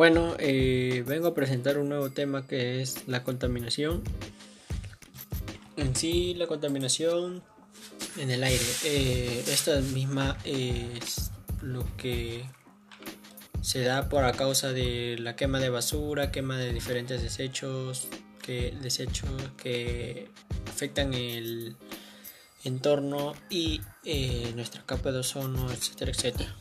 Bueno, eh, vengo a presentar un nuevo tema que es la contaminación. En sí, la contaminación en el aire. Eh, esta misma es lo que se da por a causa de la quema de basura, quema de diferentes desechos, que, desechos que afectan el entorno y eh, nuestra capa de ozono, etcétera, etcétera.